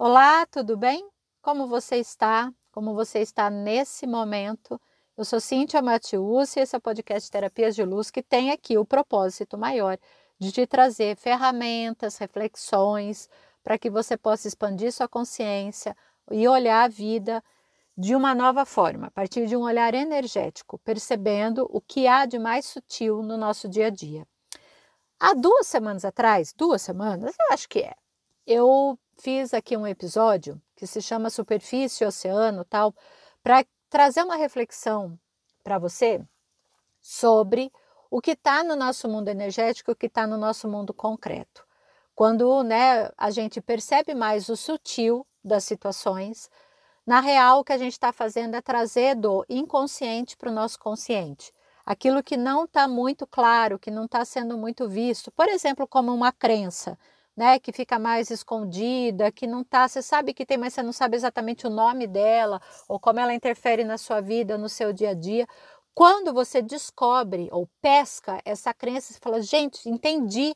Olá, tudo bem? Como você está? Como você está nesse momento? Eu sou Cíntia Matius e esse é o podcast Terapias de Luz que tem aqui o propósito maior de te trazer ferramentas, reflexões para que você possa expandir sua consciência e olhar a vida de uma nova forma, a partir de um olhar energético, percebendo o que há de mais sutil no nosso dia a dia. Há duas semanas atrás, duas semanas, eu acho que é, eu fiz aqui um episódio que se chama Superfície Oceano, tal, para trazer uma reflexão para você sobre o que está no nosso mundo energético, o que está no nosso mundo concreto. Quando né, a gente percebe mais o sutil das situações, na real o que a gente está fazendo é trazer do inconsciente para o nosso consciente. Aquilo que não está muito claro, que não está sendo muito visto, por exemplo, como uma crença né, que fica mais escondida, que não tá, você sabe que tem, mas você não sabe exatamente o nome dela ou como ela interfere na sua vida, no seu dia a dia. Quando você descobre ou pesca essa crença, você fala: "Gente, entendi.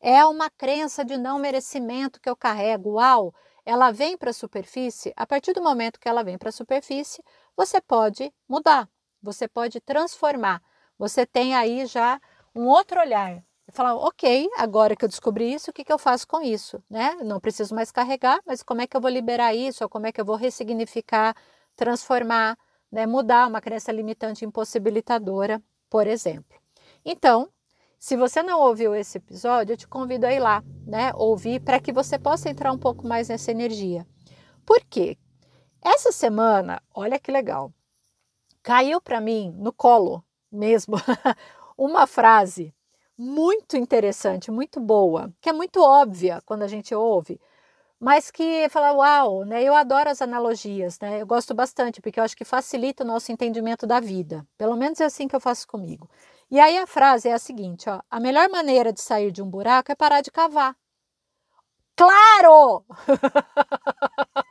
É uma crença de não merecimento que eu carrego. Uau!" Ela vem para a superfície. A partir do momento que ela vem para a superfície, você pode mudar, você pode transformar. Você tem aí já um outro olhar falar, ok, agora que eu descobri isso, o que, que eu faço com isso? Né? Não preciso mais carregar, mas como é que eu vou liberar isso? Ou como é que eu vou ressignificar, transformar, né? mudar uma crença limitante impossibilitadora, por exemplo. Então, se você não ouviu esse episódio, eu te convido a ir lá, né? Ouvir para que você possa entrar um pouco mais nessa energia. Por quê? Essa semana, olha que legal, caiu para mim no colo mesmo uma frase muito interessante, muito boa, que é muito óbvia quando a gente ouve, mas que fala, uau, né? Eu adoro as analogias, né? Eu gosto bastante, porque eu acho que facilita o nosso entendimento da vida. Pelo menos é assim que eu faço comigo. E aí a frase é a seguinte, ó: a melhor maneira de sair de um buraco é parar de cavar. Claro!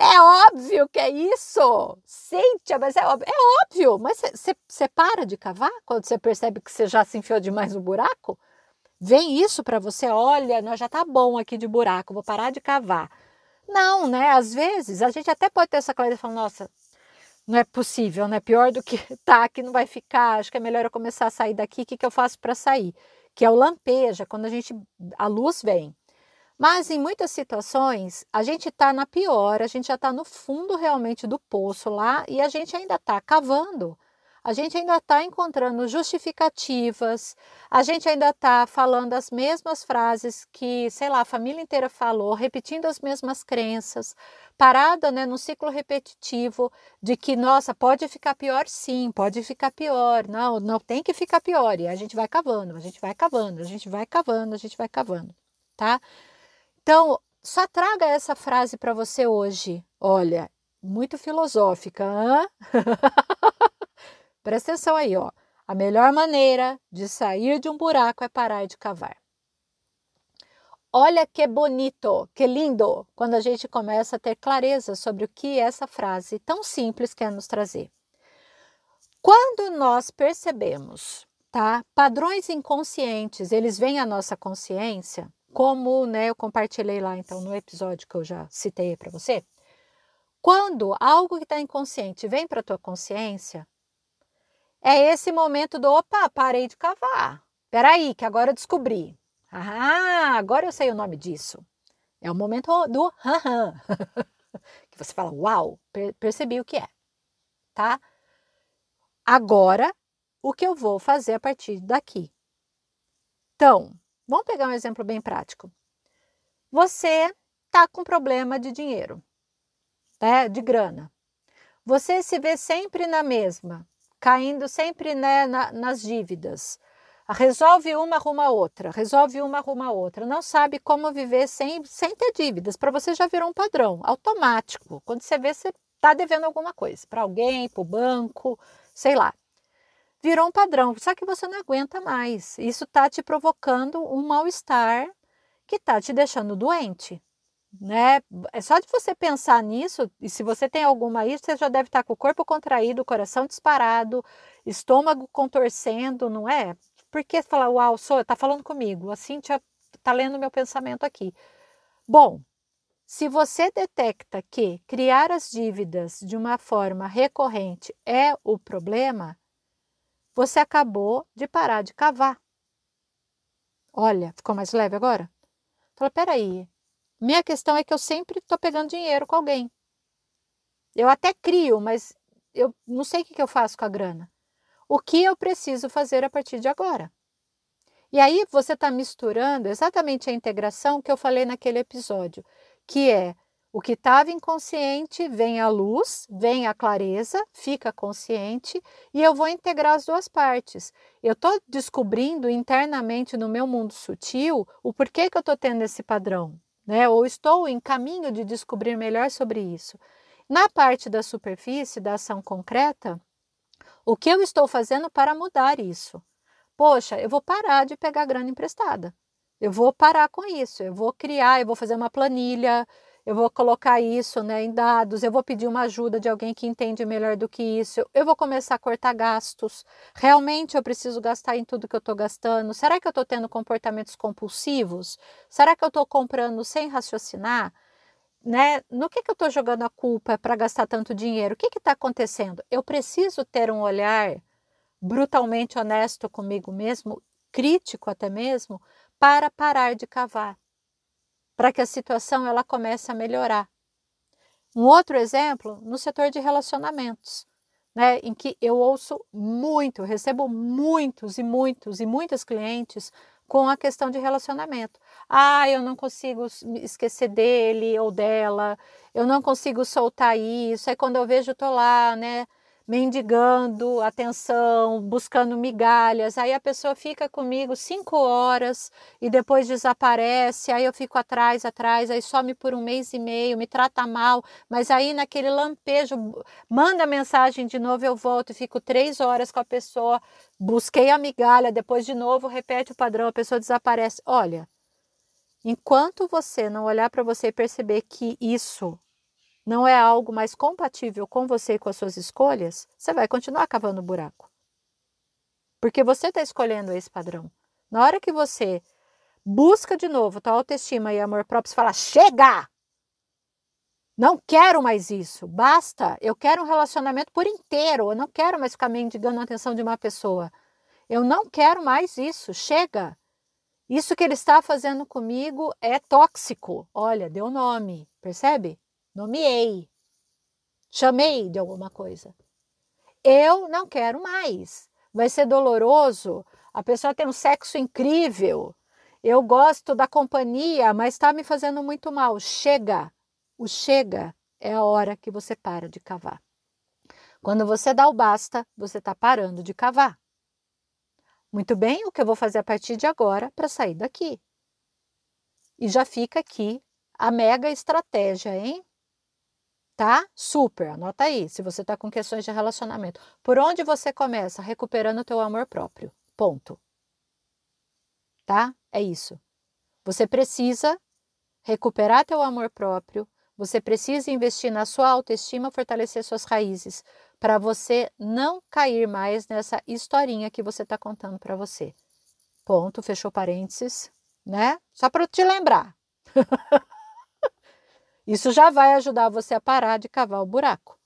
É óbvio que é isso! Cíntia, mas é óbvio, é óbvio, mas você para de cavar quando você percebe que você já se enfiou demais no buraco? Vem isso para você, olha, nós já tá bom aqui de buraco, vou parar de cavar. Não, né? Às vezes a gente até pode ter essa clareza e falar, nossa, não é possível, né? Pior do que tá aqui não vai ficar, acho que é melhor eu começar a sair daqui, o que, que eu faço para sair? Que é o lampeja, quando a gente, a luz vem. Mas em muitas situações, a gente está na pior, a gente já está no fundo realmente do poço lá e a gente ainda está cavando. A gente ainda está encontrando justificativas, a gente ainda está falando as mesmas frases que, sei lá, a família inteira falou, repetindo as mesmas crenças, parada né, no ciclo repetitivo de que, nossa, pode ficar pior sim, pode ficar pior, não, não tem que ficar pior. E a gente vai cavando, a gente vai cavando, a gente vai cavando, a gente vai cavando, tá? Então, só traga essa frase para você hoje. Olha, muito filosófica, hã? Presta atenção aí, ó. A melhor maneira de sair de um buraco é parar de cavar. Olha que bonito, que lindo, quando a gente começa a ter clareza sobre o que essa frase tão simples quer nos trazer. Quando nós percebemos, tá? Padrões inconscientes, eles vêm à nossa consciência, como né, eu compartilhei lá então no episódio que eu já citei para você, quando algo que está inconsciente vem para a tua consciência, é esse momento do opa, parei de cavar. Peraí, que agora eu descobri. Ah, agora eu sei o nome disso. É o momento do haha. que você fala, uau, percebi o que é. Tá? Agora, o que eu vou fazer a partir daqui? Então, Vamos pegar um exemplo bem prático. Você está com problema de dinheiro, né, de grana. Você se vê sempre na mesma, caindo sempre né, na, nas dívidas. Resolve uma, arruma outra, resolve uma, arruma outra. Não sabe como viver sem, sem ter dívidas. Para você já virou um padrão automático. Quando você vê, você está devendo alguma coisa para alguém, para o banco, sei lá virou um padrão, só que você não aguenta mais. Isso está te provocando um mal-estar que está te deixando doente. Né? É só de você pensar nisso, e se você tem alguma aí, você já deve estar tá com o corpo contraído, coração disparado, estômago contorcendo, não é? Porque falar, uau, sou, tá falando comigo, a Cíntia tá lendo meu pensamento aqui. Bom, Se você detecta que criar as dívidas de uma forma recorrente é o problema, você acabou de parar de cavar. Olha, ficou mais leve agora? Fala, peraí, minha questão é que eu sempre estou pegando dinheiro com alguém. Eu até crio, mas eu não sei o que eu faço com a grana. O que eu preciso fazer a partir de agora? E aí você está misturando exatamente a integração que eu falei naquele episódio, que é o que estava inconsciente vem à luz, vem à clareza, fica consciente e eu vou integrar as duas partes. Eu estou descobrindo internamente no meu mundo sutil o porquê que eu estou tendo esse padrão, né? Ou estou em caminho de descobrir melhor sobre isso. Na parte da superfície, da ação concreta, o que eu estou fazendo para mudar isso? Poxa, eu vou parar de pegar grana emprestada. Eu vou parar com isso. Eu vou criar, eu vou fazer uma planilha, eu vou colocar isso né, em dados, eu vou pedir uma ajuda de alguém que entende melhor do que isso, eu vou começar a cortar gastos. Realmente eu preciso gastar em tudo que eu estou gastando? Será que eu estou tendo comportamentos compulsivos? Será que eu estou comprando sem raciocinar? Né? No que, que eu estou jogando a culpa para gastar tanto dinheiro? O que está acontecendo? Eu preciso ter um olhar brutalmente honesto comigo mesmo, crítico até mesmo, para parar de cavar para que a situação ela comece a melhorar. Um outro exemplo no setor de relacionamentos, né, em que eu ouço muito, recebo muitos e muitos e muitas clientes com a questão de relacionamento. Ah, eu não consigo esquecer dele ou dela, eu não consigo soltar isso. Aí quando eu vejo, eu tô lá, né, mendigando atenção, buscando migalhas. Aí a pessoa fica comigo cinco horas e depois desaparece. Aí eu fico atrás, atrás, aí some por um mês e meio, me trata mal. Mas aí naquele lampejo, manda mensagem de novo, eu volto fico três horas com a pessoa. Busquei a migalha, depois de novo repete o padrão, a pessoa desaparece. Olha, enquanto você não olhar para você e perceber que isso não é algo mais compatível com você e com as suas escolhas, você vai continuar cavando buraco. Porque você está escolhendo esse padrão. Na hora que você busca de novo tua autoestima e amor próprio, você fala: chega! Não quero mais isso, basta. Eu quero um relacionamento por inteiro. Eu não quero mais ficar mendigando a atenção de uma pessoa. Eu não quero mais isso, chega. Isso que ele está fazendo comigo é tóxico. Olha, deu nome, percebe? Nomeei, chamei de alguma coisa. Eu não quero mais. Vai ser doloroso. A pessoa tem um sexo incrível. Eu gosto da companhia, mas está me fazendo muito mal. Chega. O chega é a hora que você para de cavar. Quando você dá o basta, você está parando de cavar. Muito bem, o que eu vou fazer a partir de agora para sair daqui? E já fica aqui a mega estratégia, hein? Tá? Super, anota aí, se você está com questões de relacionamento. Por onde você começa? Recuperando o teu amor próprio. Ponto. Tá? É isso. Você precisa recuperar teu amor próprio, você precisa investir na sua autoestima, fortalecer suas raízes, para você não cair mais nessa historinha que você está contando para você. Ponto, fechou parênteses, né? Só para te lembrar. Isso já vai ajudar você a parar de cavar o buraco.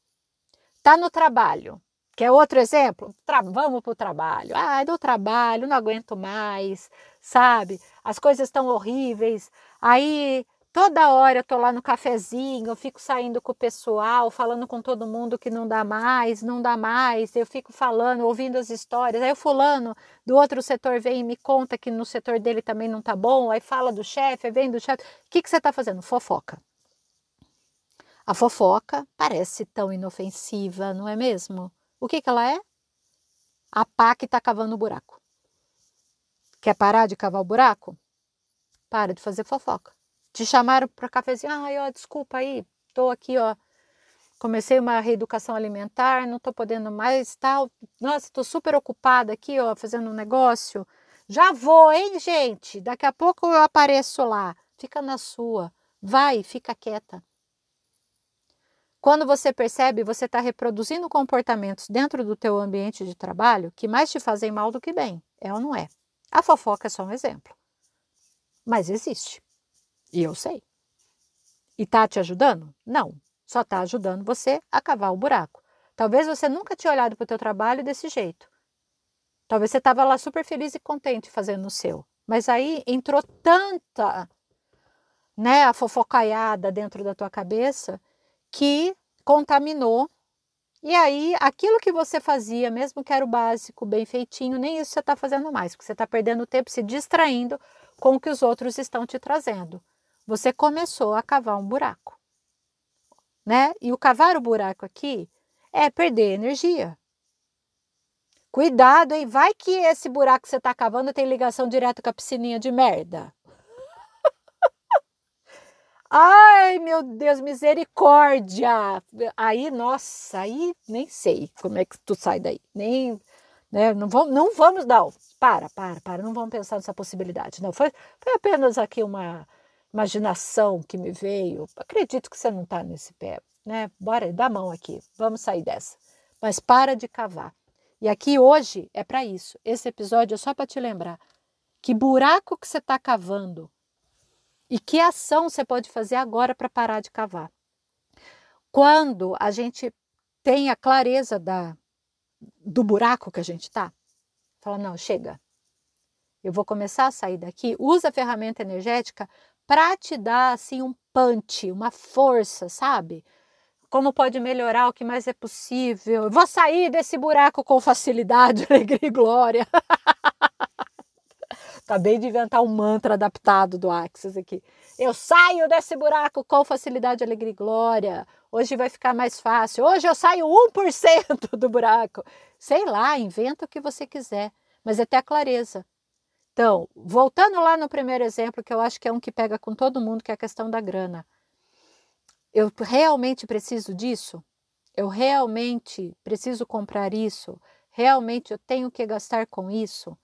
Tá no trabalho. Quer outro exemplo? Tra vamos para o trabalho. Ai, do trabalho, não aguento mais, sabe? As coisas estão horríveis. Aí toda hora eu tô lá no cafezinho, eu fico saindo com o pessoal, falando com todo mundo que não dá mais, não dá mais. Eu fico falando, ouvindo as histórias. Aí o fulano do outro setor vem e me conta que no setor dele também não tá bom. Aí fala do chefe, vem do chefe. O que, que você tá fazendo? Fofoca. A fofoca parece tão inofensiva, não é mesmo? O que, que ela é? A pá que está cavando o buraco. Quer parar de cavar o buraco? Para de fazer fofoca. Te chamaram para cafezinho. Ai, ó, desculpa aí, estou aqui, ó. Comecei uma reeducação alimentar, não estou podendo mais, tal. Nossa, estou super ocupada aqui, ó, fazendo um negócio. Já vou, hein, gente? Daqui a pouco eu apareço lá. Fica na sua. Vai, fica quieta. Quando você percebe, você está reproduzindo comportamentos dentro do teu ambiente de trabalho que mais te fazem mal do que bem. É ou não é? A fofoca é só um exemplo. Mas existe. E eu sei. E está te ajudando? Não, só está ajudando você a cavar o buraco. Talvez você nunca tinha olhado para o teu trabalho desse jeito. Talvez você estava lá super feliz e contente fazendo o seu. Mas aí entrou tanta né, a fofocaiada dentro da tua cabeça que contaminou. E aí, aquilo que você fazia, mesmo que era o básico, bem feitinho, nem isso você está fazendo mais, porque você está perdendo tempo se distraindo com o que os outros estão te trazendo. Você começou a cavar um buraco, né? E o cavar o buraco aqui é perder energia. Cuidado, hein? Vai que esse buraco que você está cavando tem ligação direta com a piscininha de merda. Ai, meu Deus, misericórdia! Aí, nossa, aí nem sei como é que tu sai daí. Nem, né? Não vamos, não vamos, não. Para, para, para. Não vamos pensar nessa possibilidade. Não, foi, foi apenas aqui uma imaginação que me veio. Acredito que você não está nesse pé, né? Bora, dá a mão aqui. Vamos sair dessa. Mas para de cavar. E aqui hoje é para isso. Esse episódio é só para te lembrar que buraco que você está cavando e que ação você pode fazer agora para parar de cavar. Quando a gente tem a clareza da, do buraco que a gente está, fala: não, chega, eu vou começar a sair daqui. Usa a ferramenta energética para te dar assim um punch, uma força, sabe? como pode melhorar o que mais é possível. vou sair desse buraco com facilidade, alegria e glória. Acabei de inventar um mantra adaptado do Axis aqui. Eu saio desse buraco com facilidade, alegria e glória. Hoje vai ficar mais fácil. Hoje eu saio 1% do buraco. Sei lá, inventa o que você quiser, mas é até a clareza. Então, voltando lá no primeiro exemplo, que eu acho que é um que pega com todo mundo, que é a questão da grana. Eu realmente preciso disso? Eu realmente preciso comprar isso? Realmente eu tenho que gastar com isso?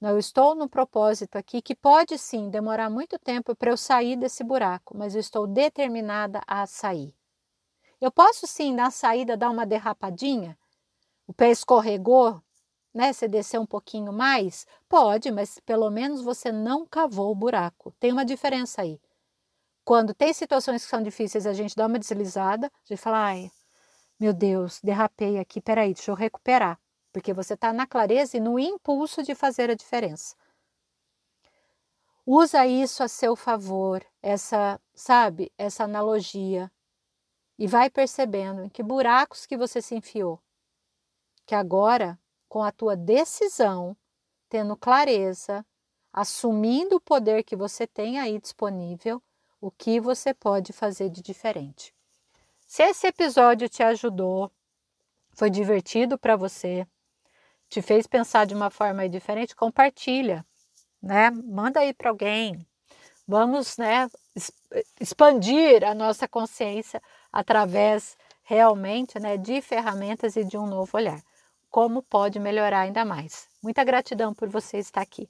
Não, eu estou no propósito aqui que pode sim demorar muito tempo para eu sair desse buraco, mas eu estou determinada a sair. Eu posso sim, na saída, dar uma derrapadinha? O pé escorregou, né? Você desceu um pouquinho mais? Pode, mas pelo menos você não cavou o buraco. Tem uma diferença aí. Quando tem situações que são difíceis, a gente dá uma deslizada, a gente fala, ai, meu Deus, derrapei aqui, peraí, deixa eu recuperar. Porque você está na clareza e no impulso de fazer a diferença. Usa isso a seu favor, essa, sabe, essa analogia. E vai percebendo em que buracos que você se enfiou. Que agora, com a tua decisão, tendo clareza, assumindo o poder que você tem aí disponível, o que você pode fazer de diferente. Se esse episódio te ajudou, foi divertido para você, te fez pensar de uma forma diferente, compartilha, né? Manda aí para alguém. Vamos, né, expandir a nossa consciência através realmente, né, de ferramentas e de um novo olhar. Como pode melhorar ainda mais? Muita gratidão por você estar aqui.